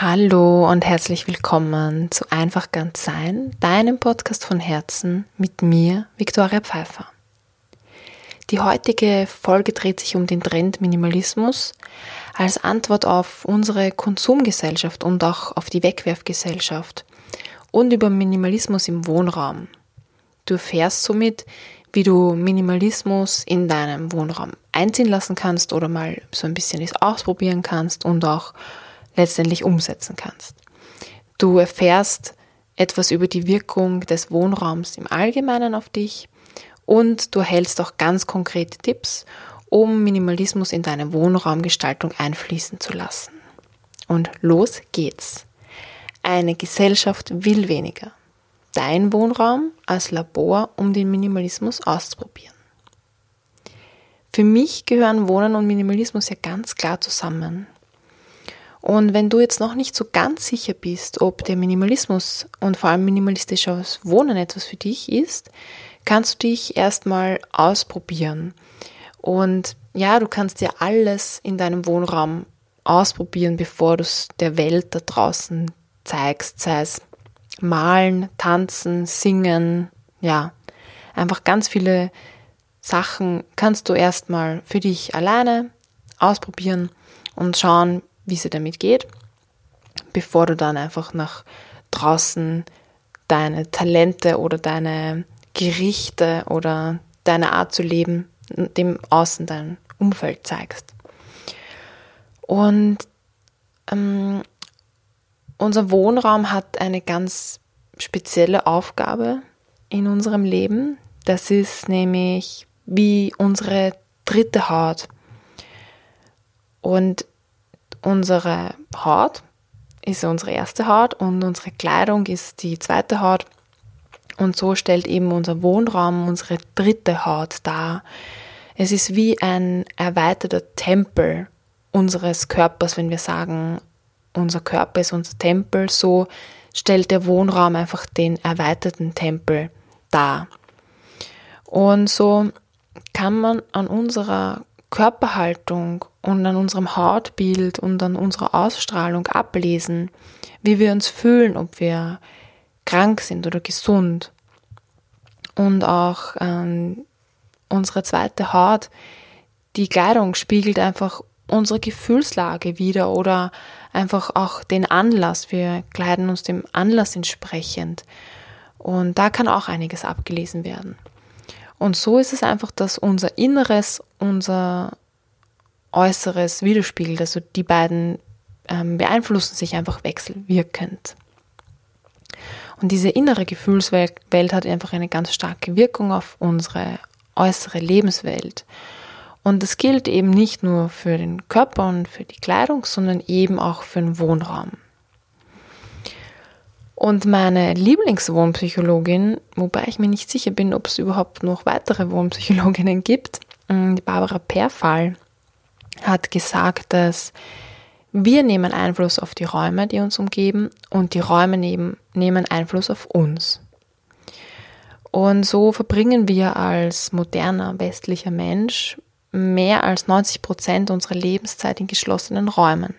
Hallo und herzlich willkommen zu Einfach ganz sein, deinem Podcast von Herzen mit mir, Viktoria Pfeiffer. Die heutige Folge dreht sich um den Trend Minimalismus als Antwort auf unsere Konsumgesellschaft und auch auf die Wegwerfgesellschaft und über Minimalismus im Wohnraum. Du erfährst somit, wie du Minimalismus in deinem Wohnraum einziehen lassen kannst oder mal so ein bisschen es ausprobieren kannst und auch letztendlich umsetzen kannst. Du erfährst etwas über die Wirkung des Wohnraums im Allgemeinen auf dich und du erhältst auch ganz konkrete Tipps, um Minimalismus in deine Wohnraumgestaltung einfließen zu lassen. Und los geht's. Eine Gesellschaft will weniger. Dein Wohnraum als Labor, um den Minimalismus auszuprobieren. Für mich gehören Wohnen und Minimalismus ja ganz klar zusammen. Und wenn du jetzt noch nicht so ganz sicher bist, ob der Minimalismus und vor allem minimalistisches Wohnen etwas für dich ist, kannst du dich erstmal ausprobieren. Und ja, du kannst dir alles in deinem Wohnraum ausprobieren, bevor du es der Welt da draußen zeigst, sei es malen, tanzen, singen, ja, einfach ganz viele Sachen kannst du erstmal für dich alleine ausprobieren und schauen, wie es damit geht, bevor du dann einfach nach draußen deine Talente oder deine Gerichte oder deine Art zu leben dem Außen dein Umfeld zeigst. Und ähm, unser Wohnraum hat eine ganz spezielle Aufgabe in unserem Leben. Das ist nämlich wie unsere dritte Haut. Und unsere Haut ist unsere erste Haut und unsere Kleidung ist die zweite Haut. Und so stellt eben unser Wohnraum unsere dritte Haut dar. Es ist wie ein erweiterter Tempel unseres Körpers, wenn wir sagen, unser Körper ist unser Tempel, so stellt der Wohnraum einfach den erweiterten Tempel dar. Und so kann man an unserer Körperhaltung und an unserem Hautbild und an unserer Ausstrahlung ablesen, wie wir uns fühlen, ob wir krank sind oder gesund. Und auch ähm, unsere zweite Haut, die Kleidung spiegelt einfach unsere Gefühlslage wieder oder einfach auch den Anlass. Wir kleiden uns dem Anlass entsprechend. Und da kann auch einiges abgelesen werden. Und so ist es einfach, dass unser Inneres unser Äußeres widerspiegelt. Also die beiden ähm, beeinflussen sich einfach wechselwirkend. Und diese innere Gefühlswelt hat einfach eine ganz starke Wirkung auf unsere äußere Lebenswelt. Und das gilt eben nicht nur für den Körper und für die Kleidung, sondern eben auch für den Wohnraum. Und meine Lieblingswohnpsychologin, wobei ich mir nicht sicher bin, ob es überhaupt noch weitere Wohnpsychologinnen gibt, mm, die Barbara Perfall, hat gesagt, dass wir nehmen Einfluss auf die Räume, die uns umgeben, und die Räume nehmen, nehmen Einfluss auf uns. Und so verbringen wir als moderner westlicher Mensch mehr als 90 Prozent unserer Lebenszeit in geschlossenen Räumen.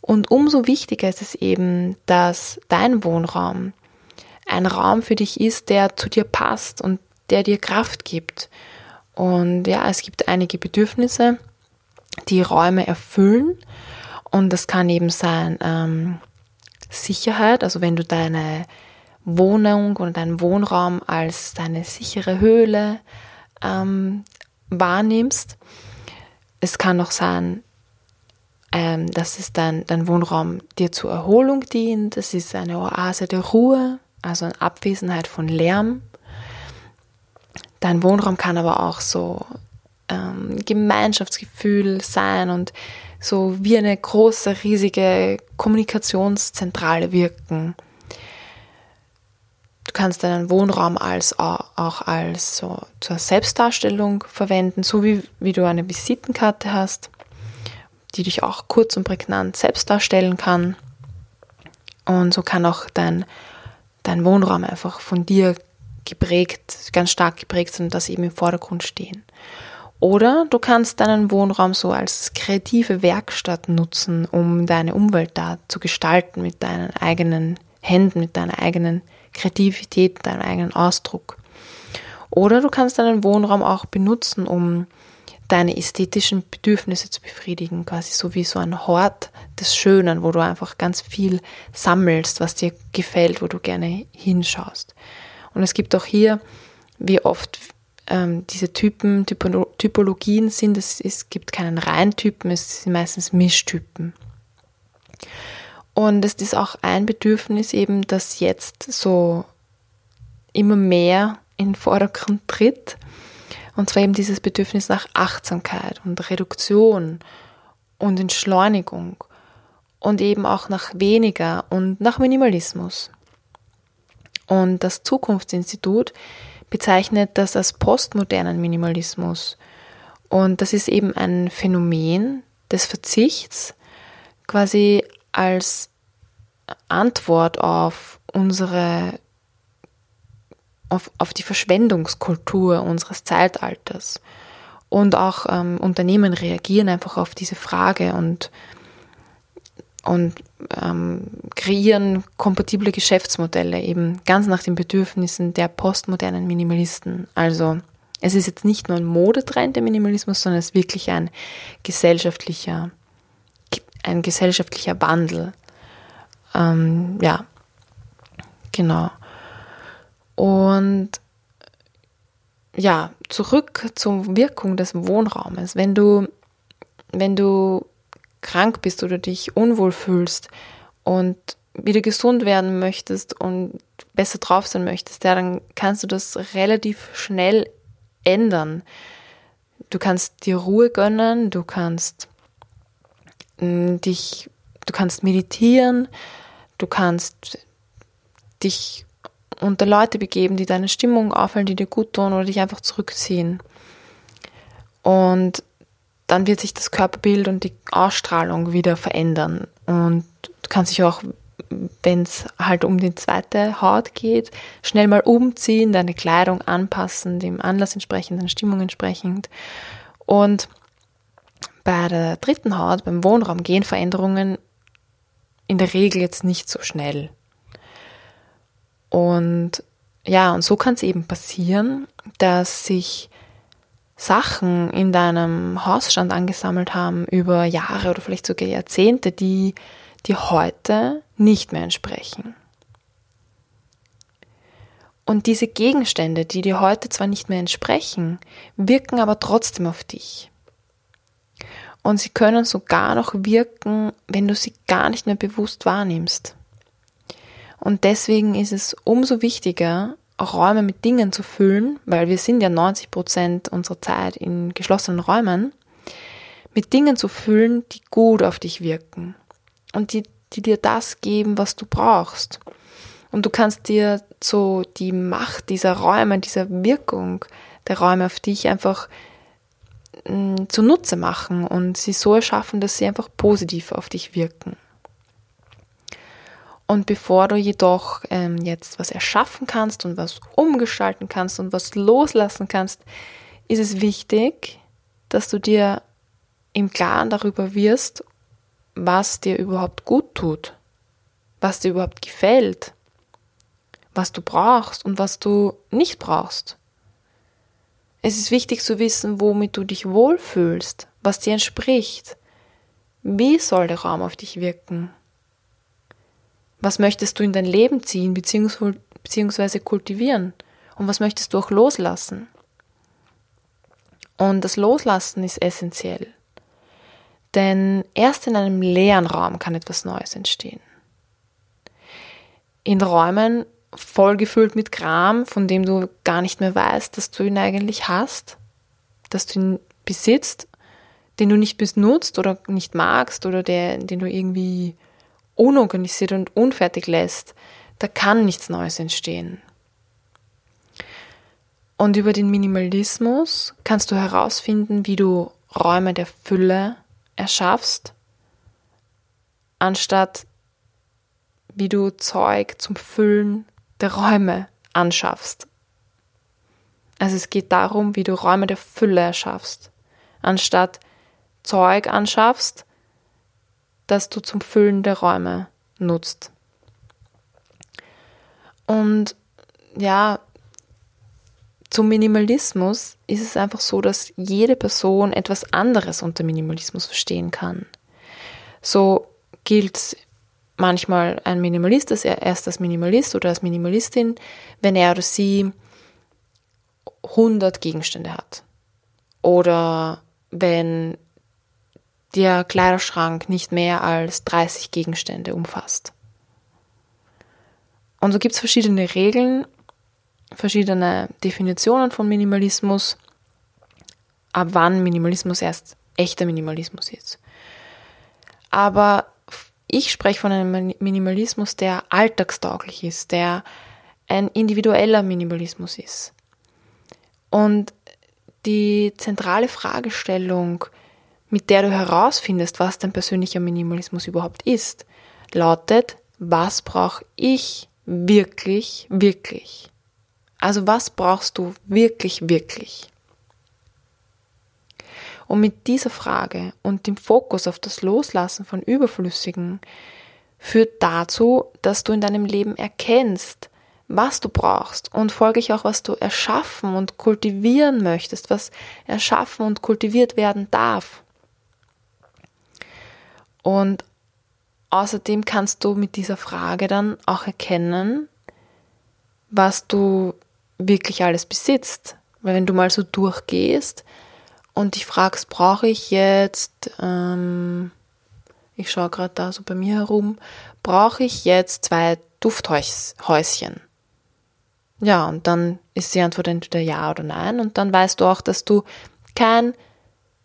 Und umso wichtiger ist es eben, dass dein Wohnraum ein Raum für dich ist, der zu dir passt und der dir Kraft gibt. Und ja, es gibt einige Bedürfnisse, die Räume erfüllen. Und das kann eben sein ähm, Sicherheit, also wenn du deine Wohnung oder deinen Wohnraum als deine sichere Höhle ähm, wahrnimmst. Es kann auch sein ähm, dass es dann dein Wohnraum dir zur Erholung dient. Das ist eine Oase der Ruhe, also eine Abwesenheit von Lärm. Dein Wohnraum kann aber auch so ähm, Gemeinschaftsgefühl sein und so wie eine große, riesige Kommunikationszentrale wirken. Du kannst deinen Wohnraum als, auch als so zur Selbstdarstellung verwenden, so wie, wie du eine Visitenkarte hast die dich auch kurz und prägnant selbst darstellen kann. Und so kann auch dein, dein Wohnraum einfach von dir geprägt, ganz stark geprägt sein und das eben im Vordergrund stehen. Oder du kannst deinen Wohnraum so als kreative Werkstatt nutzen, um deine Umwelt da zu gestalten mit deinen eigenen Händen, mit deiner eigenen Kreativität, deinem eigenen Ausdruck. Oder du kannst deinen Wohnraum auch benutzen, um deine ästhetischen Bedürfnisse zu befriedigen, quasi so wie so ein Hort des Schönen, wo du einfach ganz viel sammelst, was dir gefällt, wo du gerne hinschaust. Und es gibt auch hier, wie oft ähm, diese Typen, Typologien sind. Es, es gibt keinen Reintypen, es sind meistens Mischtypen. Und es ist auch ein Bedürfnis eben, das jetzt so immer mehr in den Vordergrund tritt. Und zwar eben dieses Bedürfnis nach Achtsamkeit und Reduktion und Entschleunigung und eben auch nach weniger und nach Minimalismus. Und das Zukunftsinstitut bezeichnet das als postmodernen Minimalismus. Und das ist eben ein Phänomen des Verzichts, quasi als Antwort auf unsere, auf, auf die Verschwendungskultur unseres Zeitalters. Und auch ähm, Unternehmen reagieren einfach auf diese Frage und und ähm, kreieren kompatible Geschäftsmodelle eben ganz nach den Bedürfnissen der postmodernen Minimalisten. Also es ist jetzt nicht nur ein Modetrend der Minimalismus, sondern es ist wirklich ein gesellschaftlicher, ein gesellschaftlicher Wandel. Ähm, ja, genau. Und ja, zurück zur Wirkung des Wohnraumes. Wenn du, wenn du krank bist oder dich unwohl fühlst und wieder gesund werden möchtest und besser drauf sein möchtest, ja, dann kannst du das relativ schnell ändern. Du kannst dir Ruhe gönnen, du kannst mm, dich, du kannst meditieren, du kannst dich unter Leute begeben, die deine Stimmung auffallen, die dir gut tun oder dich einfach zurückziehen. Und dann wird sich das Körperbild und die Ausstrahlung wieder verändern. Und du kannst dich auch, wenn es halt um die zweite Haut geht, schnell mal umziehen, deine Kleidung anpassen, dem Anlass entsprechend, deiner Stimmung entsprechend. Und bei der dritten Haut, beim Wohnraum, gehen Veränderungen in der Regel jetzt nicht so schnell. Und ja, und so kann es eben passieren, dass sich Sachen in deinem Hausstand angesammelt haben über Jahre oder vielleicht sogar Jahrzehnte, die dir heute nicht mehr entsprechen. Und diese Gegenstände, die dir heute zwar nicht mehr entsprechen, wirken aber trotzdem auf dich. Und sie können sogar noch wirken, wenn du sie gar nicht mehr bewusst wahrnimmst. Und deswegen ist es umso wichtiger, Räume mit Dingen zu füllen, weil wir sind ja 90 Prozent unserer Zeit in geschlossenen Räumen, mit Dingen zu füllen, die gut auf dich wirken und die, die dir das geben, was du brauchst. Und du kannst dir so die Macht dieser Räume, dieser Wirkung der Räume auf dich einfach mm, zunutze machen und sie so erschaffen, dass sie einfach positiv auf dich wirken. Und bevor du jedoch ähm, jetzt was erschaffen kannst und was umgestalten kannst und was loslassen kannst, ist es wichtig, dass du dir im Klaren darüber wirst, was dir überhaupt gut tut, was dir überhaupt gefällt, was du brauchst und was du nicht brauchst. Es ist wichtig zu wissen, womit du dich wohlfühlst, was dir entspricht. Wie soll der Raum auf dich wirken? Was möchtest du in dein Leben ziehen bzw. kultivieren? Und was möchtest du auch loslassen? Und das Loslassen ist essentiell. Denn erst in einem leeren Raum kann etwas Neues entstehen. In Räumen vollgefüllt mit Kram, von dem du gar nicht mehr weißt, dass du ihn eigentlich hast, dass du ihn besitzt, den du nicht benutzt oder nicht magst oder der, den du irgendwie unorganisiert und unfertig lässt, da kann nichts Neues entstehen. Und über den Minimalismus kannst du herausfinden, wie du Räume der Fülle erschaffst, anstatt wie du Zeug zum Füllen der Räume anschaffst. Also es geht darum, wie du Räume der Fülle erschaffst. anstatt Zeug anschaffst, das du zum Füllen der Räume nutzt. Und ja, zum Minimalismus ist es einfach so, dass jede Person etwas anderes unter Minimalismus verstehen kann. So gilt manchmal ein Minimalist, dass er erst als Minimalist oder als Minimalistin, wenn er oder sie 100 Gegenstände hat. Oder wenn der Kleiderschrank nicht mehr als 30 Gegenstände umfasst. Und so gibt es verschiedene Regeln, verschiedene Definitionen von Minimalismus, ab wann Minimalismus erst echter Minimalismus ist. Aber ich spreche von einem Minimalismus, der alltagstauglich ist, der ein individueller Minimalismus ist. Und die zentrale Fragestellung, mit der du herausfindest, was dein persönlicher Minimalismus überhaupt ist, lautet, was brauche ich wirklich, wirklich? Also was brauchst du wirklich, wirklich? Und mit dieser Frage und dem Fokus auf das Loslassen von Überflüssigen führt dazu, dass du in deinem Leben erkennst, was du brauchst und folglich auch, was du erschaffen und kultivieren möchtest, was erschaffen und kultiviert werden darf. Und außerdem kannst du mit dieser Frage dann auch erkennen, was du wirklich alles besitzt. Weil wenn du mal so durchgehst und dich fragst, brauche ich jetzt, ähm, ich schaue gerade da so bei mir herum, brauche ich jetzt zwei Dufthäuschen? Ja, und dann ist die Antwort entweder ja oder nein. Und dann weißt du auch, dass du kein,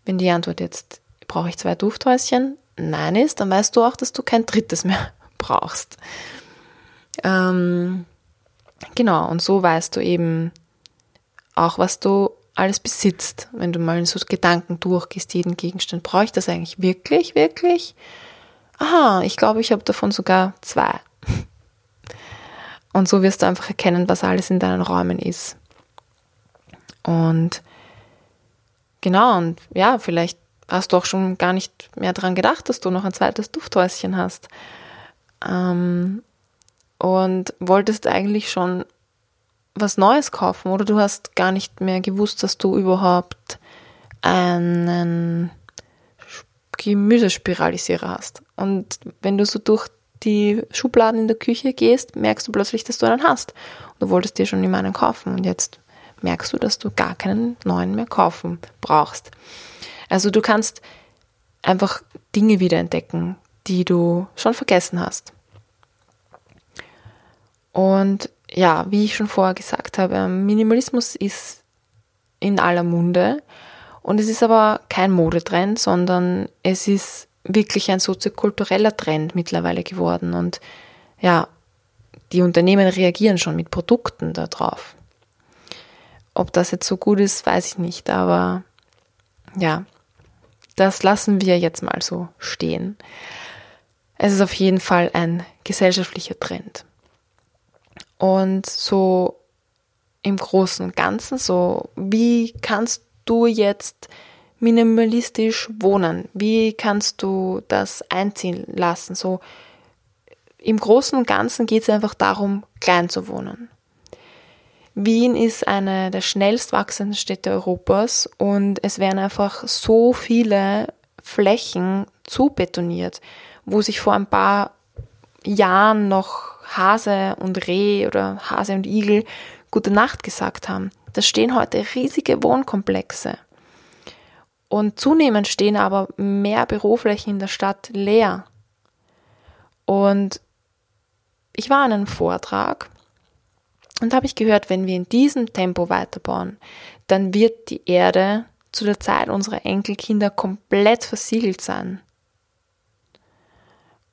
wenn die Antwort jetzt, brauche ich zwei Dufthäuschen, nein ist, dann weißt du auch, dass du kein drittes mehr brauchst. Ähm, genau, und so weißt du eben auch, was du alles besitzt. Wenn du mal in so Gedanken durchgehst, jeden Gegenstand, brauche ich das eigentlich wirklich, wirklich? Aha, ich glaube, ich habe davon sogar zwei. Und so wirst du einfach erkennen, was alles in deinen Räumen ist. Und genau, und ja, vielleicht hast du auch schon gar nicht mehr daran gedacht, dass du noch ein zweites Dufthäuschen hast. Ähm, und wolltest eigentlich schon was Neues kaufen oder du hast gar nicht mehr gewusst, dass du überhaupt einen Gemüsespiralisierer hast. Und wenn du so durch die Schubladen in der Küche gehst, merkst du plötzlich, dass du einen hast. Und du wolltest dir schon immer einen kaufen und jetzt merkst du, dass du gar keinen neuen mehr kaufen brauchst. Also du kannst einfach Dinge wiederentdecken, die du schon vergessen hast. Und ja, wie ich schon vorher gesagt habe, Minimalismus ist in aller Munde und es ist aber kein Modetrend, sondern es ist wirklich ein soziokultureller Trend mittlerweile geworden und ja, die Unternehmen reagieren schon mit Produkten darauf. Ob das jetzt so gut ist, weiß ich nicht, aber ja, das lassen wir jetzt mal so stehen. Es ist auf jeden Fall ein gesellschaftlicher Trend. Und so im Großen und Ganzen, so wie kannst du jetzt minimalistisch wohnen? Wie kannst du das einziehen lassen? So im Großen und Ganzen geht es einfach darum, klein zu wohnen. Wien ist eine der schnellst wachsenden Städte Europas und es werden einfach so viele Flächen zubetoniert, wo sich vor ein paar Jahren noch Hase und Reh oder Hase und Igel gute Nacht gesagt haben. Da stehen heute riesige Wohnkomplexe. Und zunehmend stehen aber mehr Büroflächen in der Stadt leer. Und ich war an einem Vortrag und habe ich gehört, wenn wir in diesem Tempo weiterbauen, dann wird die Erde zu der Zeit unserer Enkelkinder komplett versiegelt sein.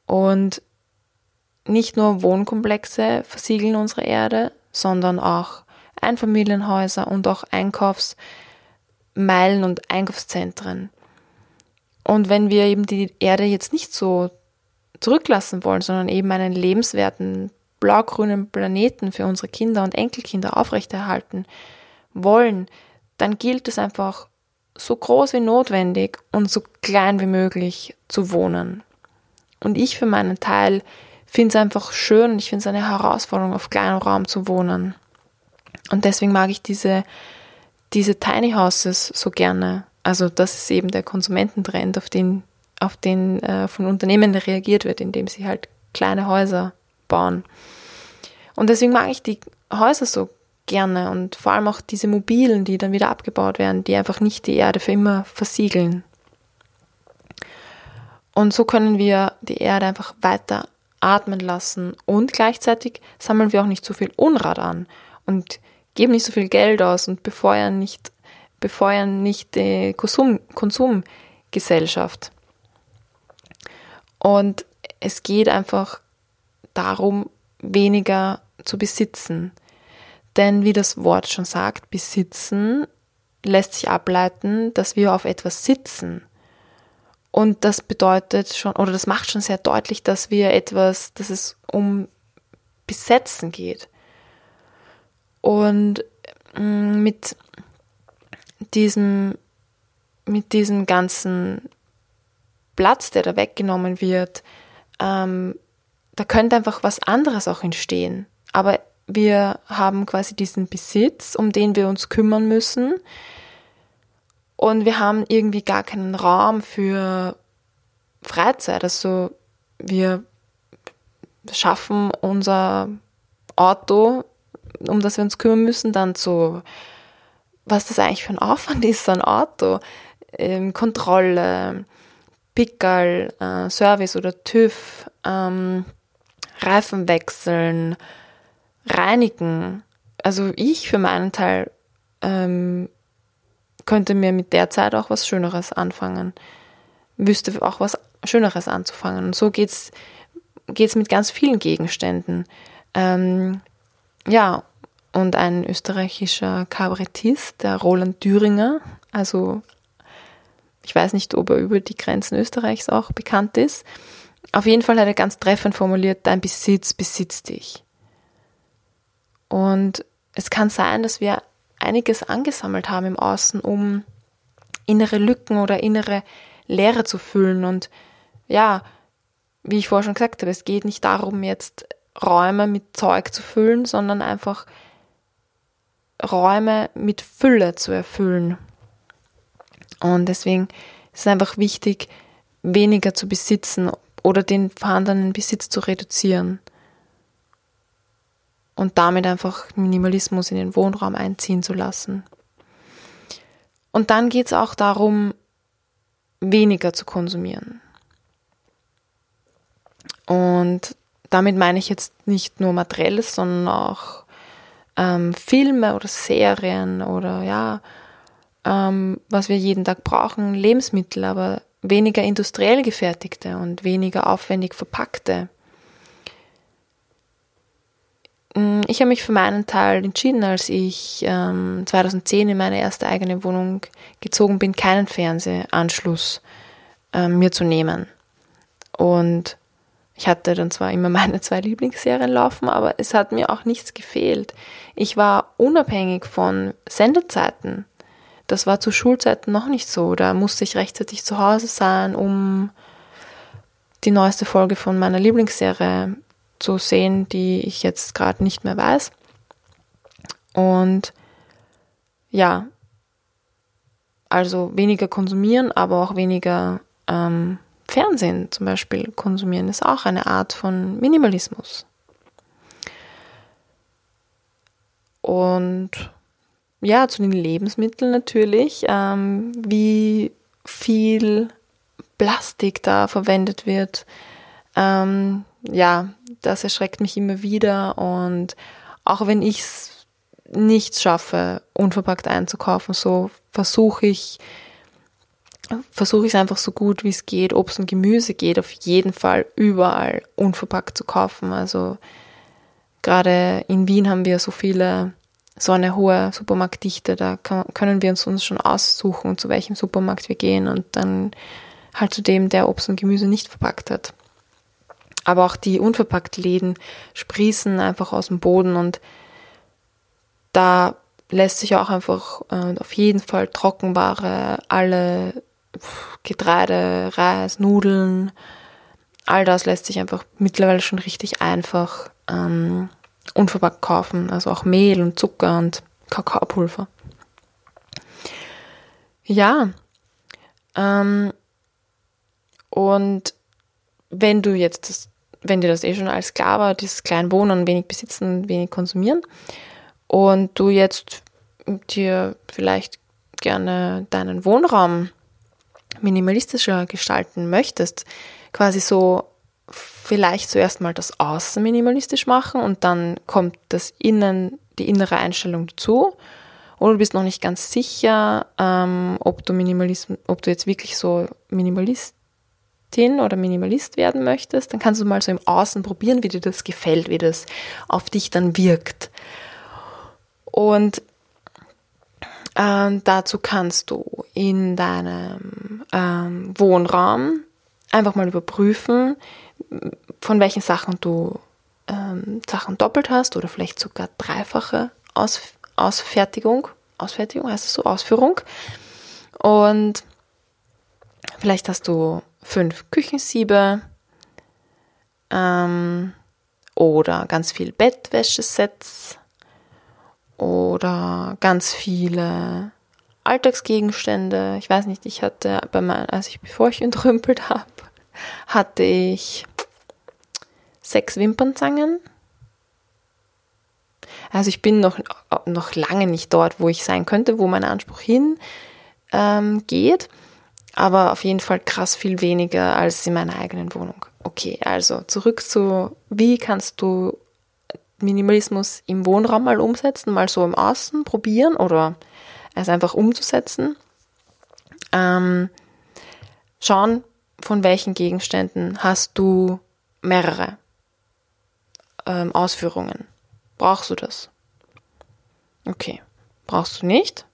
Und nicht nur Wohnkomplexe versiegeln unsere Erde, sondern auch Einfamilienhäuser und auch Einkaufs- Meilen und Einkaufszentren. Und wenn wir eben die Erde jetzt nicht so zurücklassen wollen, sondern eben einen lebenswerten blau-grünen Planeten für unsere Kinder und Enkelkinder aufrechterhalten wollen, dann gilt es einfach so groß wie notwendig und so klein wie möglich zu wohnen. Und ich für meinen Teil finde es einfach schön ich finde es eine Herausforderung, auf kleinem Raum zu wohnen. Und deswegen mag ich diese, diese Tiny Houses so gerne. Also das ist eben der Konsumententrend, auf den, auf den äh, von Unternehmen reagiert wird, indem sie halt kleine Häuser bauen. Und deswegen mag ich die Häuser so gerne und vor allem auch diese mobilen, die dann wieder abgebaut werden, die einfach nicht die Erde für immer versiegeln. Und so können wir die Erde einfach weiter atmen lassen und gleichzeitig sammeln wir auch nicht so viel Unrat an und geben nicht so viel Geld aus und befeuern nicht, befeuern nicht die Konsum, Konsumgesellschaft. Und es geht einfach darum, weniger zu besitzen. Denn wie das Wort schon sagt, besitzen lässt sich ableiten, dass wir auf etwas sitzen. Und das bedeutet schon, oder das macht schon sehr deutlich, dass wir etwas, dass es um Besetzen geht. Und mm, mit diesem, mit diesem ganzen Platz, der da weggenommen wird, ähm, da könnte einfach was anderes auch entstehen. Aber wir haben quasi diesen Besitz, um den wir uns kümmern müssen. Und wir haben irgendwie gar keinen Raum für Freizeit. Also wir schaffen unser Auto, um das wir uns kümmern müssen, dann zu, was das eigentlich für ein Aufwand ist, so ein Auto. Ähm, Kontrolle, Pickerl, äh, Service oder TÜV, ähm, Reifen wechseln, reinigen. Also ich für meinen Teil ähm, könnte mir mit der Zeit auch was Schöneres anfangen. Wüsste auch was Schöneres anzufangen. Und so geht's geht's mit ganz vielen Gegenständen. Ähm, ja, und ein österreichischer Kabarettist, der Roland Thüringer, also ich weiß nicht, ob er über die Grenzen Österreichs auch bekannt ist. Auf jeden Fall hat er ganz treffend formuliert, dein Besitz besitzt dich. Und es kann sein, dass wir einiges angesammelt haben im Außen, um innere Lücken oder innere Leere zu füllen. Und ja, wie ich vorher schon gesagt habe, es geht nicht darum, jetzt Räume mit Zeug zu füllen, sondern einfach Räume mit Fülle zu erfüllen. Und deswegen ist es einfach wichtig, weniger zu besitzen oder den vorhandenen Besitz zu reduzieren. Und damit einfach Minimalismus in den Wohnraum einziehen zu lassen. Und dann geht es auch darum, weniger zu konsumieren. Und damit meine ich jetzt nicht nur materielles, sondern auch ähm, Filme oder Serien oder ja, ähm, was wir jeden Tag brauchen, Lebensmittel, aber weniger industriell gefertigte und weniger aufwendig verpackte. Ich habe mich für meinen Teil entschieden, als ich ähm, 2010 in meine erste eigene Wohnung gezogen bin, keinen Fernsehanschluss ähm, mir zu nehmen. Und ich hatte dann zwar immer meine zwei Lieblingsserien laufen, aber es hat mir auch nichts gefehlt. Ich war unabhängig von Sendezeiten. Das war zu Schulzeiten noch nicht so. Da musste ich rechtzeitig zu Hause sein, um die neueste Folge von meiner Lieblingsserie zu sehen, die ich jetzt gerade nicht mehr weiß. Und ja, also weniger konsumieren, aber auch weniger ähm, Fernsehen zum Beispiel konsumieren, ist auch eine Art von Minimalismus. Und ja, zu den Lebensmitteln natürlich, ähm, wie viel Plastik da verwendet wird. Ähm, ja, das erschreckt mich immer wieder und auch wenn ich es nicht schaffe, unverpackt einzukaufen, so versuche ich, versuche ich es einfach so gut wie es geht. Obst und Gemüse geht auf jeden Fall überall unverpackt zu kaufen. Also gerade in Wien haben wir so viele so eine hohe Supermarktdichte, da können wir uns, uns schon aussuchen, zu welchem Supermarkt wir gehen und dann halt zu dem, der Obst und Gemüse nicht verpackt hat. Aber auch die unverpackt Läden sprießen einfach aus dem Boden und da lässt sich auch einfach äh, auf jeden Fall Trockenware, alle Getreide, Reis, Nudeln, all das lässt sich einfach mittlerweile schon richtig einfach ähm, unverpackt kaufen. Also auch Mehl und Zucker und Kakaopulver. Ja. Ähm, und wenn du jetzt das, wenn dir das eh schon alles klar war, dieses klein Wohnen, wenig besitzen, wenig konsumieren und du jetzt dir vielleicht gerne deinen Wohnraum minimalistischer gestalten möchtest, quasi so vielleicht zuerst mal das Außen minimalistisch machen und dann kommt das Innen, die innere Einstellung dazu. Oder du bist noch nicht ganz sicher, ähm, ob du ob du jetzt wirklich so Minimalistin oder Minimalist werden möchtest, dann kannst du mal so im Außen probieren, wie dir das gefällt, wie das auf dich dann wirkt. Und ähm, dazu kannst du in deinem ähm, Wohnraum einfach mal überprüfen, von welchen Sachen du ähm, Sachen doppelt hast oder vielleicht sogar dreifache Aus, Ausfertigung. Ausfertigung heißt es so, Ausführung. Und vielleicht hast du fünf Küchensiebe ähm, oder ganz viel Bettwäschesets oder ganz viele Alltagsgegenstände. Ich weiß nicht, ich hatte bei meinem, als ich bevor ich entrümpelt habe, hatte ich sechs Wimpernzangen. Also ich bin noch, noch lange nicht dort, wo ich sein könnte, wo mein Anspruch hin ähm, geht, aber auf jeden Fall krass viel weniger als in meiner eigenen Wohnung. Okay, also zurück zu, wie kannst du Minimalismus im Wohnraum mal umsetzen, mal so im Außen probieren oder es einfach umzusetzen. Ähm, schauen, von welchen Gegenständen hast du mehrere ähm, Ausführungen. Brauchst du das? Okay. Brauchst du nicht?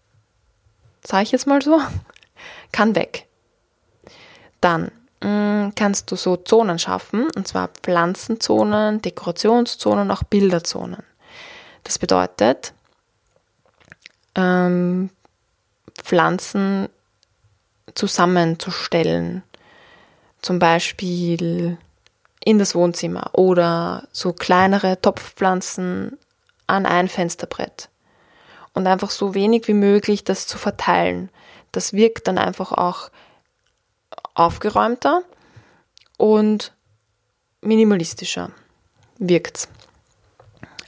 Sag ich jetzt mal so. Kann weg. Dann mm, kannst du so Zonen schaffen, und zwar Pflanzenzonen, Dekorationszonen, auch Bilderzonen. Das bedeutet, ähm, Pflanzen zusammenzustellen. Zum Beispiel in das Wohnzimmer oder so kleinere Topfpflanzen an ein Fensterbrett. Und einfach so wenig wie möglich das zu verteilen. Das wirkt dann einfach auch aufgeräumter und minimalistischer wirkt.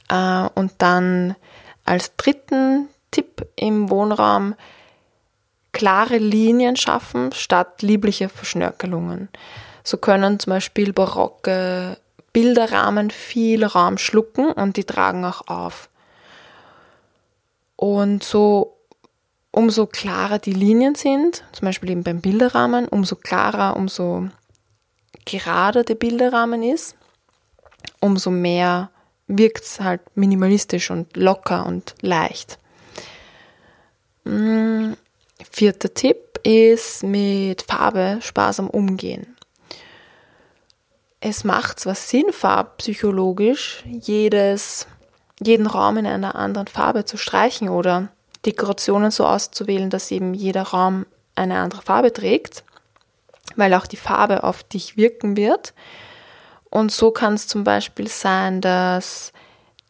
Äh, und dann als dritten Tipp im Wohnraum klare Linien schaffen statt liebliche Verschnörkelungen. So können zum Beispiel barocke Bilderrahmen viel Raum schlucken und die tragen auch auf. Und so umso klarer die Linien sind, zum Beispiel eben beim Bilderrahmen, umso klarer, umso gerader der Bilderrahmen ist, umso mehr wirkt es halt minimalistisch und locker und leicht. Mm, vierter Tipp ist mit Farbe sparsam umgehen. Es macht zwar Sinn, farbpsychologisch jedes, jeden Raum in einer anderen Farbe zu streichen oder Dekorationen so auszuwählen, dass eben jeder Raum eine andere Farbe trägt, weil auch die Farbe auf dich wirken wird. Und so kann es zum Beispiel sein, dass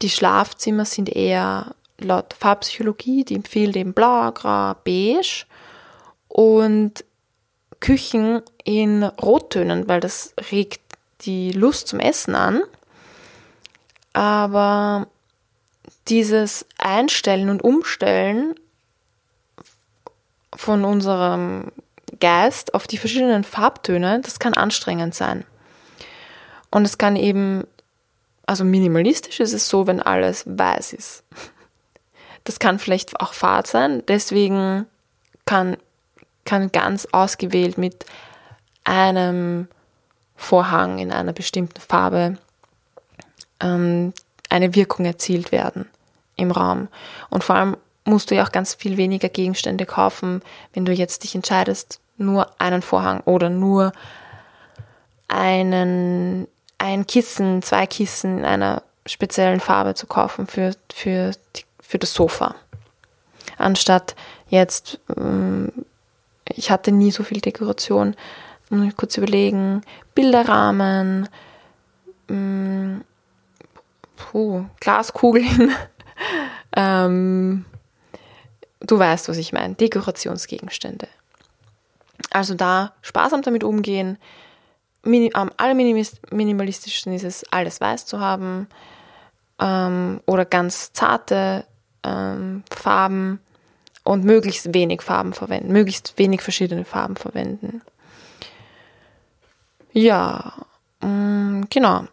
die Schlafzimmer sind eher laut Farbpsychologie, die empfiehlt eben blau, grau, beige und Küchen in Rottönen, weil das regt die Lust zum Essen an. Aber dieses Einstellen und Umstellen von unserem Geist auf die verschiedenen Farbtöne, das kann anstrengend sein. Und es kann eben, also minimalistisch ist es so, wenn alles weiß ist. Das kann vielleicht auch fad sein, deswegen kann, kann ganz ausgewählt mit einem Vorhang in einer bestimmten Farbe ähm, eine Wirkung erzielt werden im Raum. Und vor allem musst du ja auch ganz viel weniger Gegenstände kaufen, wenn du jetzt dich entscheidest, nur einen Vorhang oder nur einen, ein Kissen, zwei Kissen in einer speziellen Farbe zu kaufen für, für, für das Sofa. Anstatt jetzt, ähm, ich hatte nie so viel Dekoration, muss ich kurz überlegen, Bilderrahmen, ähm, puh, Glaskugeln, ähm, du weißt, was ich meine, Dekorationsgegenstände. Also da sparsam damit umgehen, am allerminimalistischsten ist es, alles weiß zu haben ähm, oder ganz zarte ähm, Farben und möglichst wenig Farben verwenden, möglichst wenig verschiedene Farben verwenden. Ja, mh, mm, genau.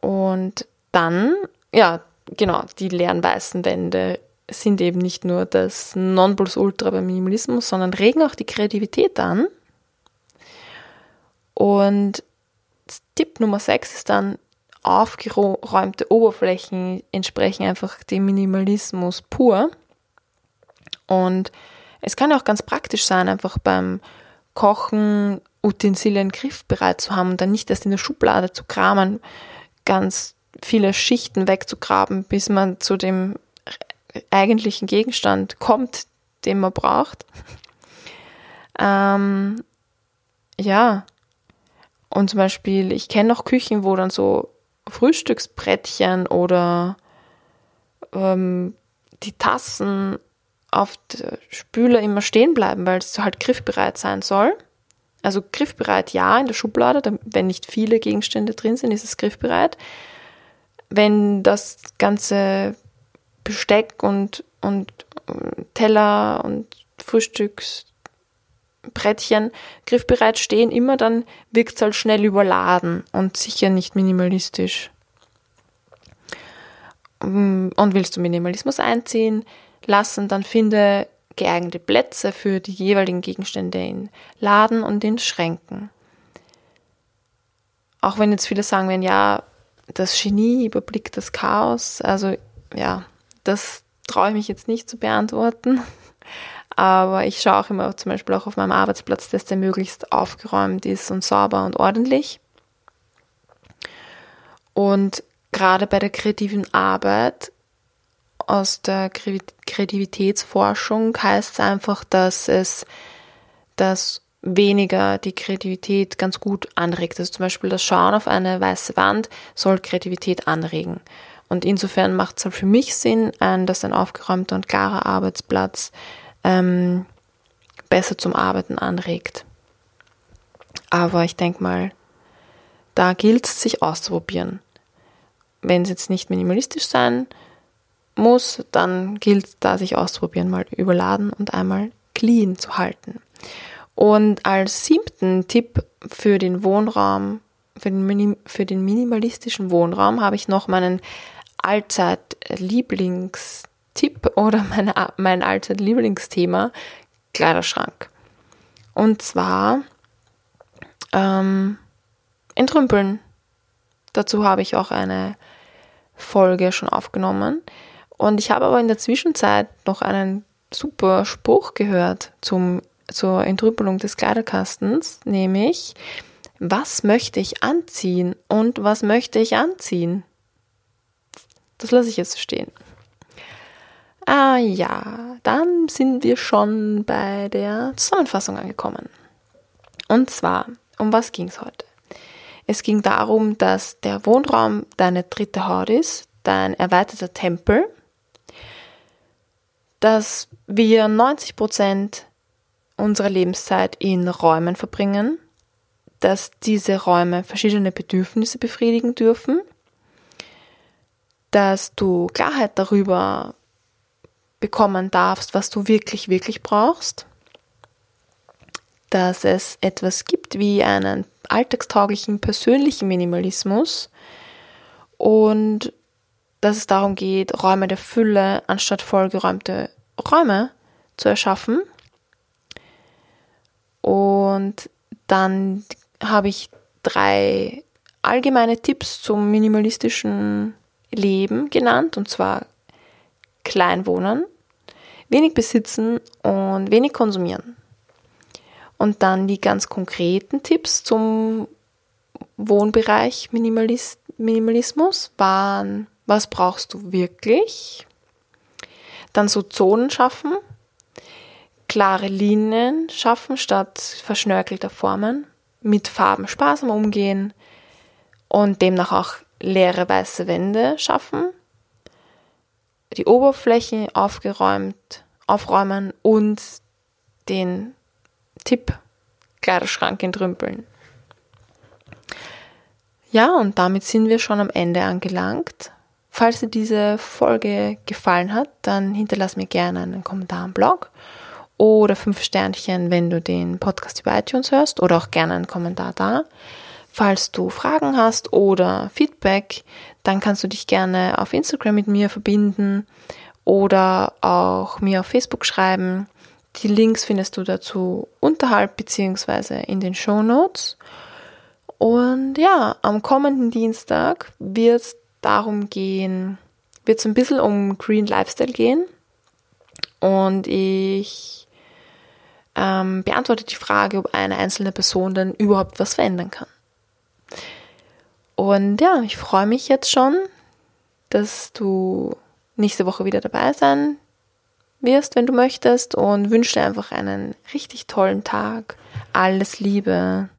Und dann, ja, genau, die leeren weißen Wände sind eben nicht nur das Nonplusultra beim Minimalismus, sondern regen auch die Kreativität an. Und Tipp Nummer 6 ist dann, aufgeräumte Oberflächen entsprechen einfach dem Minimalismus pur. Und es kann auch ganz praktisch sein, einfach beim Kochen Utensilien griffbereit zu haben und dann nicht erst in der Schublade zu kramen, ganz viele Schichten wegzugraben, bis man zu dem eigentlichen Gegenstand kommt, den man braucht. Ähm, ja, und zum Beispiel, ich kenne noch Küchen, wo dann so Frühstücksbrettchen oder ähm, die Tassen auf der Spüle immer stehen bleiben, weil es halt griffbereit sein soll. Also griffbereit ja in der Schublade, wenn nicht viele Gegenstände drin sind, ist es griffbereit. Wenn das ganze Besteck und, und äh, Teller und Frühstücks Brettchen griffbereit stehen, immer dann wirkt es halt schnell überladen und sicher nicht minimalistisch. Mm, und willst du Minimalismus einziehen lassen, dann finde geeignete Plätze für die jeweiligen Gegenstände in Laden und in Schränken. Auch wenn jetzt viele sagen werden, ja, das Genie überblickt das Chaos, also ja, das traue ich mich jetzt nicht zu beantworten. Aber ich schaue auch immer zum Beispiel auch auf meinem Arbeitsplatz, dass der möglichst aufgeräumt ist und sauber und ordentlich. Und gerade bei der kreativen Arbeit aus der Kreativitätsforschung heißt es einfach, dass es dass weniger die Kreativität ganz gut anregt. Also zum Beispiel das Schauen auf eine weiße Wand soll Kreativität anregen. Und insofern macht es halt für mich Sinn, dass ein aufgeräumter und klarer Arbeitsplatz ähm, besser zum Arbeiten anregt. Aber ich denke mal, da gilt es, sich auszuprobieren. Wenn es jetzt nicht minimalistisch sein muss, dann gilt es da, sich auszuprobieren, mal überladen und einmal clean zu halten. Und als siebten Tipp für den Wohnraum, für den, für den minimalistischen Wohnraum, habe ich noch meinen Allzeit-Lieblings- Tipp oder meine, mein alter Lieblingsthema, Kleiderschrank. Und zwar ähm, entrümpeln. Dazu habe ich auch eine Folge schon aufgenommen. Und ich habe aber in der Zwischenzeit noch einen super Spruch gehört zum, zur Entrümpelung des Kleiderkastens, nämlich, was möchte ich anziehen und was möchte ich anziehen? Das lasse ich jetzt stehen. Ah ja, dann sind wir schon bei der Zusammenfassung angekommen. Und zwar, um was ging es heute? Es ging darum, dass der Wohnraum deine dritte Haut ist, dein erweiterter Tempel, dass wir 90 Unserer Lebenszeit in Räumen verbringen, dass diese Räume verschiedene Bedürfnisse befriedigen dürfen, dass du Klarheit darüber bekommen darfst, was du wirklich, wirklich brauchst. Dass es etwas gibt wie einen alltagstauglichen persönlichen Minimalismus und dass es darum geht, Räume der Fülle anstatt vollgeräumte Räume zu erschaffen. Und dann habe ich drei allgemeine Tipps zum minimalistischen Leben genannt, und zwar klein wohnen, wenig besitzen und wenig konsumieren. Und dann die ganz konkreten Tipps zum Wohnbereich Minimalist Minimalismus waren, was brauchst du wirklich? Dann so Zonen schaffen, klare Linien schaffen statt verschnörkelter Formen, mit Farben sparsam umgehen und demnach auch leere weiße Wände schaffen, die Oberfläche aufgeräumt, aufräumen und den Tipp Kleiderschrank entrümpeln. Ja, und damit sind wir schon am Ende angelangt. Falls dir diese Folge gefallen hat, dann hinterlass mir gerne einen Kommentar im Blog oder fünf Sternchen, wenn du den Podcast über iTunes hörst oder auch gerne einen Kommentar da. Falls du Fragen hast oder Feedback, dann kannst du dich gerne auf Instagram mit mir verbinden oder auch mir auf Facebook schreiben. Die Links findest du dazu unterhalb beziehungsweise in den Show Notes. Und ja, am kommenden Dienstag wird es darum gehen, wird es ein bisschen um Green Lifestyle gehen. Und ich ähm, beantworte die Frage, ob eine einzelne Person dann überhaupt was verändern kann. Und ja, ich freue mich jetzt schon, dass du nächste Woche wieder dabei sein wirst, wenn du möchtest und wünsche dir einfach einen richtig tollen Tag. Alles Liebe.